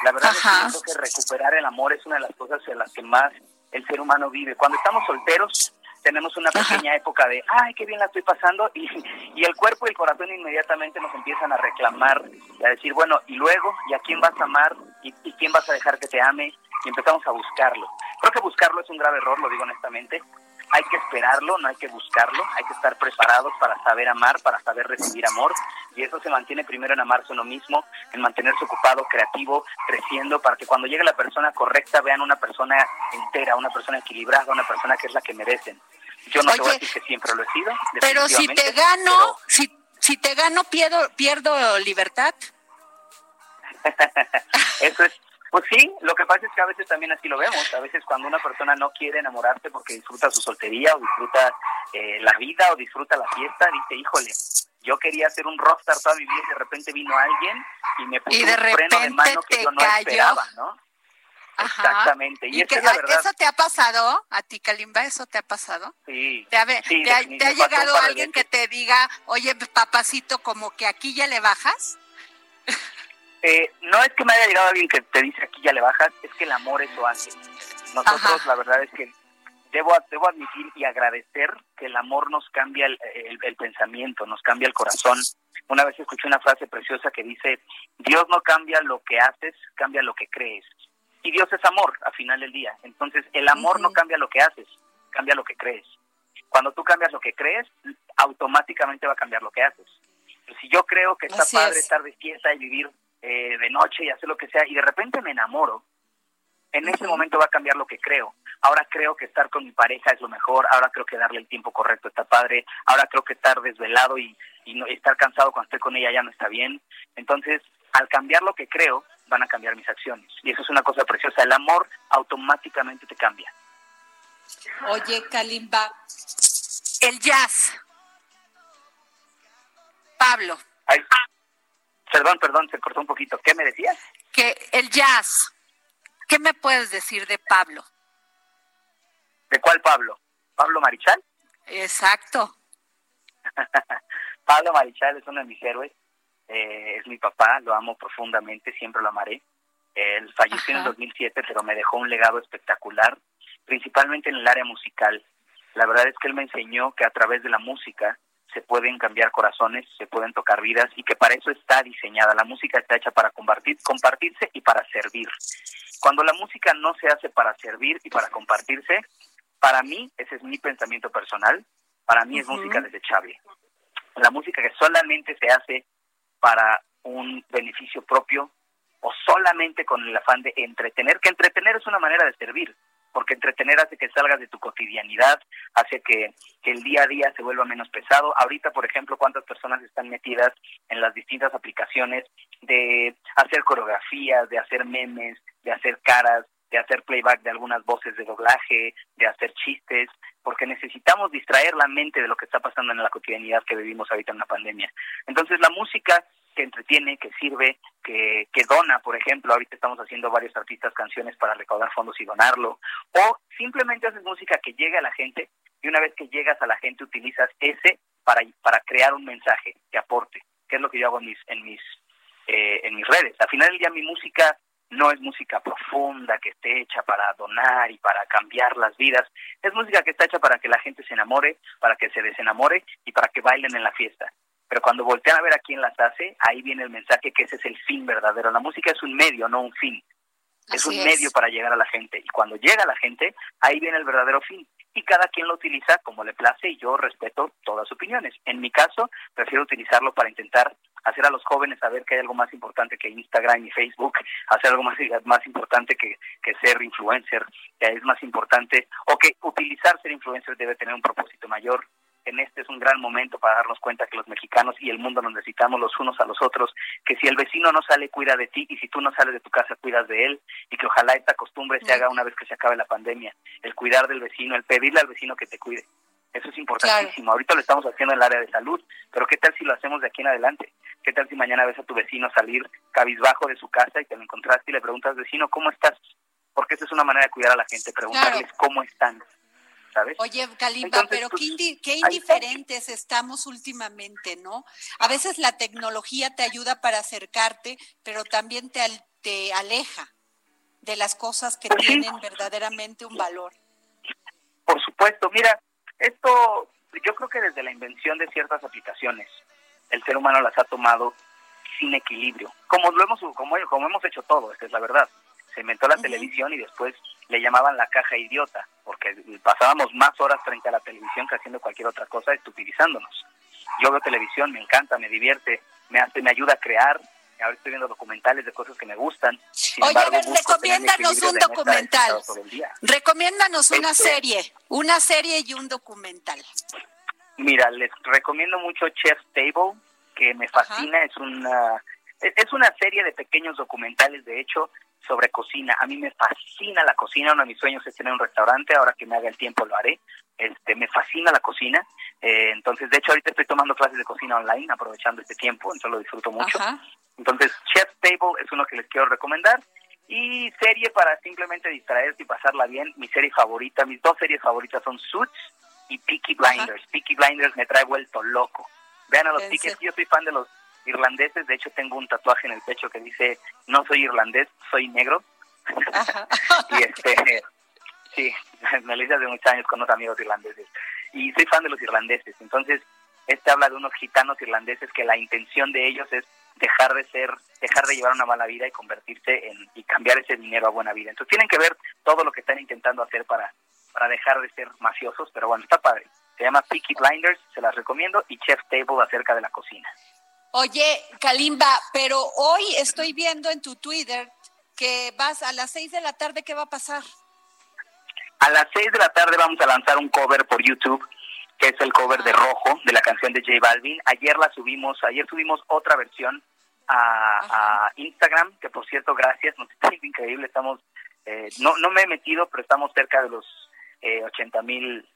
La verdad es que recuperar el amor es una de las cosas en las que más el ser humano vive. Cuando estamos solteros, tenemos una pequeña época de, ay, qué bien la estoy pasando, y, y el cuerpo y el corazón inmediatamente nos empiezan a reclamar y a decir, bueno, y luego, ¿y a quién vas a amar? ¿Y, y quién vas a dejar que te ame? Y empezamos a buscarlo. Creo que buscarlo es un grave error, lo digo honestamente. Hay que esperarlo, no hay que buscarlo, hay que estar preparados para saber amar, para saber recibir amor, y eso se mantiene primero en amarse uno mismo, en mantenerse ocupado, creativo, creciendo, para que cuando llegue la persona correcta vean una persona entera, una persona equilibrada, una persona que es la que merecen. Yo no te voy a decir que siempre lo he sido. Pero si te gano, si, si te gano, pierdo, pierdo libertad. eso es Pues sí, lo que pasa es que a veces también así lo vemos. A veces cuando una persona no quiere enamorarse porque disfruta su soltería o disfruta eh, la vida o disfruta la fiesta, dice, híjole, yo quería ser un rockstar toda mi vida y de repente vino alguien y me puso un freno de mano que yo no esperaba, ¿no? Exactamente. Y, ¿Eso te ha pasado a ti, Kalimba? ¿Eso te ha pasado? Sí. ¿Te ha, llegado alguien que te diga, oye, papacito, como que aquí ya le bajas? Eh, no es que me haya llegado alguien que te dice aquí ya le bajas, es que el amor eso hace. Nosotros, la verdad es que debo, debo admitir y agradecer que el amor nos cambia el, el, pensamiento, nos cambia el corazón. Una vez escuché una frase preciosa que dice, Dios no cambia lo que haces, cambia lo que crees. Y Dios es amor, al final del día. Entonces, el amor no cambia lo que haces, cambia lo que crees. Cuando tú cambias lo que crees, automáticamente va a cambiar lo que haces. Si yo creo que está padre estar de fiesta y vivir eh, de noche y hacer lo que sea, y de repente me enamoro, en ese momento va a cambiar lo que creo. Ahora creo que estar con mi pareja es lo mejor, ahora creo que darle el tiempo correcto está padre, ahora creo que estar desvelado y, y no, estar cansado cuando estoy con ella ya no está bien. Entonces, al cambiar lo que creo, van a cambiar mis acciones. Y eso es una cosa preciosa. El amor automáticamente te cambia. Oye, Kalimba, el jazz. Pablo. Perdón, perdón, se cortó un poquito. ¿Qué me decías? Que el jazz. ¿Qué me puedes decir de Pablo? ¿De cuál Pablo? ¿Pablo Marichal? Exacto. Pablo Marichal es uno de mis héroes. Eh, es mi papá, lo amo profundamente, siempre lo amaré. Él falleció en el 2007, pero me dejó un legado espectacular, principalmente en el área musical. La verdad es que él me enseñó que a través de la música se pueden cambiar corazones, se pueden tocar vidas y que para eso está diseñada. La música está hecha para compartir, compartirse y para servir. Cuando la música no se hace para servir y para compartirse, para mí, ese es mi pensamiento personal, para mí es música desechable. La música que solamente se hace para un beneficio propio o solamente con el afán de entretener, que entretener es una manera de servir, porque entretener hace que salgas de tu cotidianidad, hace que, el día a día se vuelva menos pesado. Ahorita, por ejemplo, cuántas personas están metidas en las distintas aplicaciones de hacer coreografías, de hacer memes, de hacer caras, de hacer playback de algunas voces de doblaje, de hacer chistes, porque necesitamos distraer la mente de lo que está pasando en la cotidianidad que vivimos ahorita en la pandemia. Entonces la música que entretiene, que sirve, que, que dona, por ejemplo, ahorita estamos haciendo varios artistas canciones para recaudar fondos y donarlo, o simplemente haces música que llegue a la gente y una vez que llegas a la gente utilizas ese para, para crear un mensaje que aporte, que es lo que yo hago en mis, en mis, eh, en mis redes. Al final del día mi música no es música profunda que esté hecha para donar y para cambiar las vidas, es música que está hecha para que la gente se enamore, para que se desenamore y para que bailen en la fiesta. Pero cuando voltean a ver a quién las hace, ahí viene el mensaje que ese es el fin verdadero. La música es un medio, no un fin. Es un medio para llegar a la gente. Y cuando llega a la gente, ahí viene el verdadero fin. Y cada quien lo utiliza como le place y yo respeto todas sus opiniones. En mi caso, prefiero utilizarlo para intentar hacer a los jóvenes saber que hay algo más importante que Instagram y Facebook, hacer algo más, más importante que, que ser influencer, que es más importante, o que utilizar ser influencer debe tener un propósito mayor. En este es un gran momento para darnos cuenta que los mexicanos y el mundo nos necesitamos los unos a los otros, que si el vecino no sale, cuida de ti, y si tú no sales de tu casa, cuidas de él, y que ojalá esta costumbre se haga una vez que se acabe la pandemia, el cuidar del vecino, el pedirle al vecino que te cuide. Eso es importantísimo. Ahorita lo estamos haciendo en el área de salud, pero ¿qué tal si lo hacemos de aquí en adelante? ¿Qué tal si mañana ves a tu vecino salir cabizbajo de su casa y te lo encontraste y le preguntas, vecino, ¿cómo estás? Porque esa es una manera de cuidar a la gente, preguntarles cómo están. ¿Sabes? Oye, Kalimba, pero pues, qué, indiferentes estamos últimamente, ¿no? A veces la tecnología te ayuda para acercarte, pero también te, te aleja de las cosas que pues tienen verdaderamente un valor. Por supuesto, mira, esto yo creo que desde la invención de ciertas aplicaciones, el ser humano las ha tomado sin equilibrio, como lo hemos como, como hemos hecho todo, esta es la verdad. Se inventó la televisión y después le llamaban la caja idiota, porque pasábamos más horas frente a la televisión que haciendo cualquier otra cosa, estupidizándonos. Yo veo televisión, me encanta, me divierte, me hace, me ayuda a crear, ahora estoy viendo documentales de cosas que me gustan. Oye, a ver, recomiéndanos un documental. Recomiéndanos una este serie, una serie y un documental. Mira, les recomiendo mucho Chef Table, que me fascina, es una es una serie de pequeños documentales, de hecho, sobre cocina. A mí me fascina la cocina, uno de mis sueños es tener un restaurante, ahora que me haga el tiempo lo haré. Este, me fascina la cocina, eh, entonces de hecho ahorita estoy tomando clases de cocina online, aprovechando este tiempo, entonces lo disfruto mucho. Entonces Chef Table es uno que les quiero recomendar. Y serie para simplemente distraerse y pasarla bien, mi serie favorita, mis dos series favoritas son Suits y Peaky Blinders. Peaky Blinders me trae vuelto loco. Vean a los Peaky, yo soy fan de los irlandeses, de hecho tengo un tatuaje en el pecho que dice, no soy irlandés, soy negro. y este, sí, me lo hice hace muchos años con unos amigos irlandeses. Y soy fan de los irlandeses, entonces este habla de unos gitanos irlandeses que la intención de ellos es dejar de ser, dejar de llevar una mala vida y convertirse en y cambiar ese dinero a buena vida. Entonces tienen que ver todo lo que están intentando hacer para para dejar de ser mafiosos, pero bueno, está padre. Se llama Peaky Blinders, se las recomiendo, y Chef Table acerca de la cocina. Oye, Kalimba, pero hoy estoy viendo en tu Twitter que vas a las seis de la tarde, ¿qué va a pasar? A las seis de la tarde vamos a lanzar un cover por YouTube que es el cover de Rojo, de la canción de J Balvin. Ayer la subimos, ayer subimos otra versión a, Instagram, que por cierto, gracias, nos está increíble, estamos, eh, no, no me he metido, pero estamos cerca de los eh, 80 mil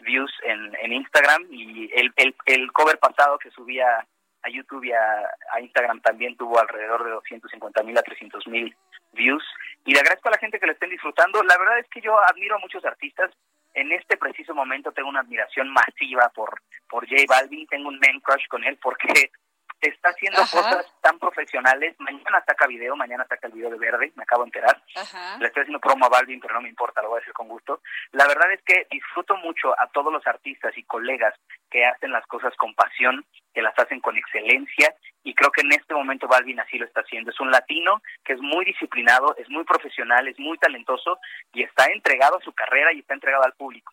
views en, en Instagram y el, el, el cover pasado que subía a YouTube y a, a, Instagram también tuvo alrededor de 250 mil a 300 mil views. Y le agradezco a la gente que lo estén disfrutando. La verdad es que yo admiro a muchos artistas en este preciso momento tengo una admiración masiva por, por J Balvin, tengo un man crush con él porque está haciendo cosas tan profesionales. Mañana saca video, mañana saca el video de Verde, me acabo de enterar. Le estoy haciendo promo a Balvin, pero no me importa, lo voy a decir con gusto. La verdad es que disfruto mucho a todos los artistas y colegas que hacen las cosas con pasión, que las hacen con excelencia y creo que en este momento Balvin así lo está haciendo. Es un latino que es muy disciplinado, es muy profesional, es muy talentoso y está entregado a su carrera y está entregado al público.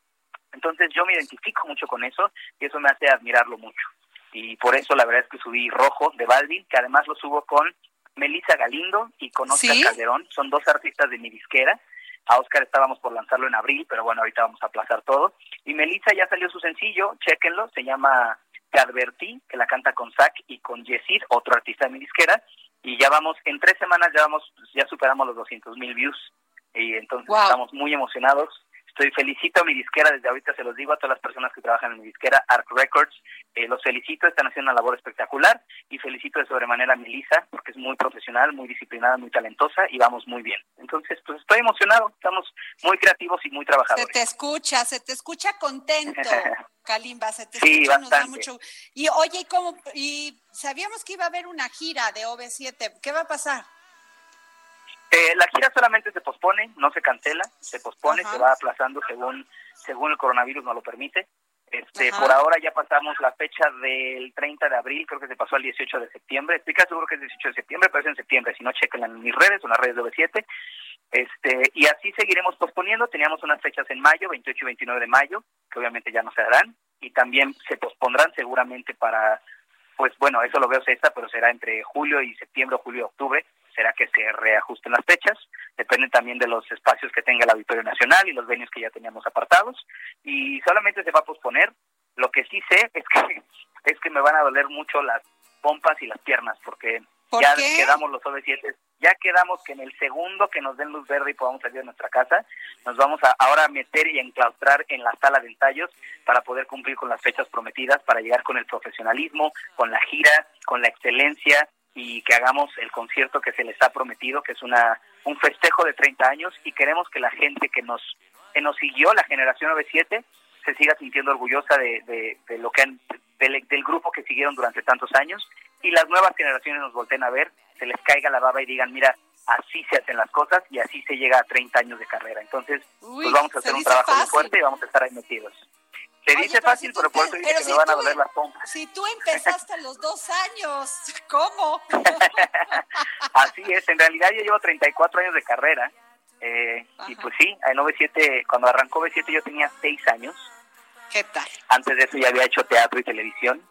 Entonces yo me identifico mucho con eso y eso me hace admirarlo mucho. Y por eso la verdad es que subí Rojo de Balvin, que además lo subo con Melissa Galindo y con Oscar Calderón. Son dos artistas de mi disquera. A Oscar estábamos por lanzarlo en abril, pero bueno, ahorita vamos a aplazar todo. Y Melissa ya salió su sencillo, chéquenlo, se llama te advertí, que la canta con Zach y con Yesid, otro artista de mi disquera, y ya vamos, en tres semanas ya vamos, ya superamos los 200 mil views, y entonces estamos muy emocionados. Estoy felicito a mi disquera, desde ahorita se los digo a todas las personas que trabajan en mi disquera, Arc Records, eh, los felicito, están haciendo una labor espectacular y felicito de sobremanera a Melissa porque es muy profesional, muy disciplinada, muy talentosa y vamos muy bien. Entonces, pues estoy emocionado, estamos muy creativos y muy trabajadores. Se te escucha, se te escucha contento, Kalimba, se te escucha, nos da mucho. Y oye, ¿y cómo? Y sabíamos que iba a haber una gira de OV7, ¿qué va a pasar? Eh, la gira solamente se pospone, no se cancela, se pospone, se va aplazando según según el coronavirus nos lo permite. Este, por ahora ya pasamos la fecha del 30 de abril, creo que se pasó al 18 de septiembre. Estoy casi seguro que es 18 de septiembre, pero es en septiembre. Si no, chequen en mis redes o en las redes de V7. Este, y así seguiremos posponiendo. Teníamos unas fechas en mayo, 28 y 29 de mayo, que obviamente ya no se darán. Y también se pospondrán seguramente para, pues bueno, eso lo veo César, pero será entre julio y septiembre, julio y octubre será que se reajusten las fechas, depende también de los espacios que tenga el Auditorio Nacional y los venues que ya teníamos apartados, y solamente se va a posponer. Lo que sí sé es que es que me van a doler mucho las pompas y las piernas, porque ya quedamos los OV7, ya quedamos que en el segundo que nos den luz verde y podamos salir de nuestra casa, nos vamos a ahora meter y enclaustrar en la sala de ensayos para poder cumplir con las fechas prometidas, para llegar con el profesionalismo, con la gira, con la excelencia, y que hagamos el concierto que se les ha prometido, que es una un festejo de 30 años y queremos que la gente que nos que nos siguió, la generación 97, se siga sintiendo orgullosa de, de, lo que han, del, del, grupo que siguieron durante tantos años y las nuevas generaciones nos volteen a ver, se les caiga la baba y digan, mira, así se hacen las cosas y así se llega a 30 años de carrera. Entonces, pues vamos a hacer un trabajo muy fuerte y vamos a estar ahí metidos. Se dice fácil, pero por eso dice que me van a doler las pompas. Si tú empezaste a los dos años, ¿cómo? Así es, en realidad yo llevo 34 años de carrera. Eh, y pues sí, en OV7, cuando arrancó OV7 yo tenía 6 años. ¿Qué tal? Antes de eso ya había hecho teatro y televisión.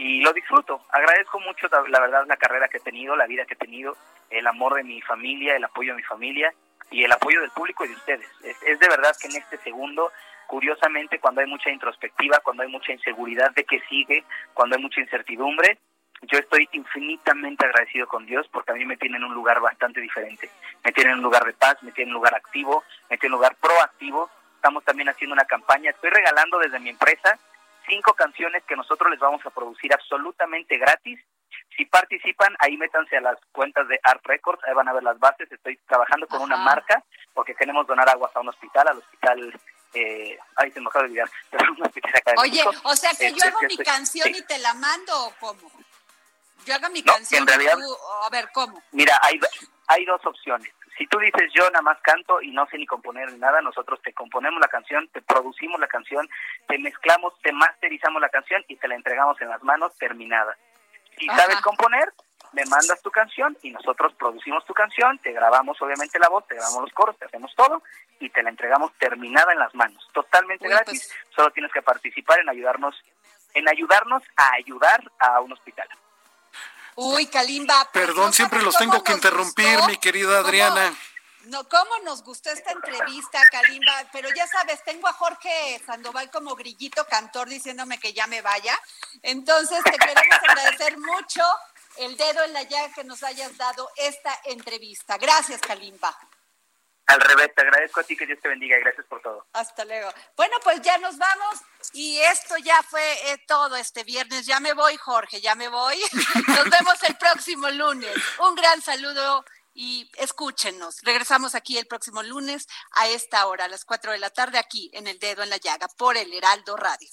Y lo disfruto. Agradezco mucho, la verdad, la carrera que he tenido, la vida que he tenido, el amor de mi familia, el apoyo de mi familia y el apoyo del público y de ustedes. es de verdad que en este segundo curiosamente cuando hay mucha introspectiva, cuando hay mucha inseguridad de qué sigue, cuando hay mucha incertidumbre, yo estoy infinitamente agradecido con Dios porque a mí me tiene en un lugar bastante diferente. Me tiene en un lugar de paz, me tiene en un lugar activo, me tiene en un lugar proactivo. Estamos también haciendo una campaña. Estoy regalando desde mi empresa cinco canciones que nosotros les vamos a producir absolutamente gratis. Si participan, ahí métanse a las cuentas de Art Records, ahí van a ver las bases. Estoy trabajando con una marca porque queremos donar aguas a un hospital, al hospital eh, ay, se me acaba de olvidar, Oye, o sea que yo este, hago mi canción y te la mando o cómo? Yo hago mi canción y tú, a ver, ¿cómo? Mira, hay, hay dos opciones. Si tú dices yo nada más canto y no sé ni componer ni nada, nosotros te componemos la canción, te producimos la canción, te mezclamos, te masterizamos la canción y te la entregamos en las manos terminada. Si sabes componer, me mandas tu canción y nosotros producimos tu canción, te grabamos obviamente la voz, te grabamos los coros, te hacemos todo y te la entregamos terminada en las manos, totalmente gratis. Pues Solo tienes que participar en ayudarnos, en ayudarnos a ayudar a un hospital. Uy, Kalimba. Perdón, siempre los tengo que interrumpir, mi querida Adriana. No, ¿Cómo nos gustó esta entrevista, Kalimba? Pero ya sabes, tengo a Jorge Sandoval como grillito cantor diciéndome que ya me vaya. Entonces, te queremos agradecer mucho el dedo en la llaga que nos hayas dado esta entrevista. Gracias, Kalimba. Al revés, te agradezco a ti, que Dios te bendiga y gracias por todo. Hasta luego. Bueno, pues ya nos vamos y esto ya fue eh, todo este viernes. Ya me voy, Jorge, ya me voy. Nos vemos el próximo lunes. Un gran saludo y escúchenos. Regresamos aquí el próximo lunes a esta hora, a las 4 de la tarde, aquí en El Dedo en la Llaga, por el Heraldo Radio.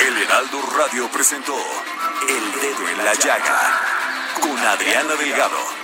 El Heraldo Radio presentó El Dedo en la Llaga con Adriana Delgado.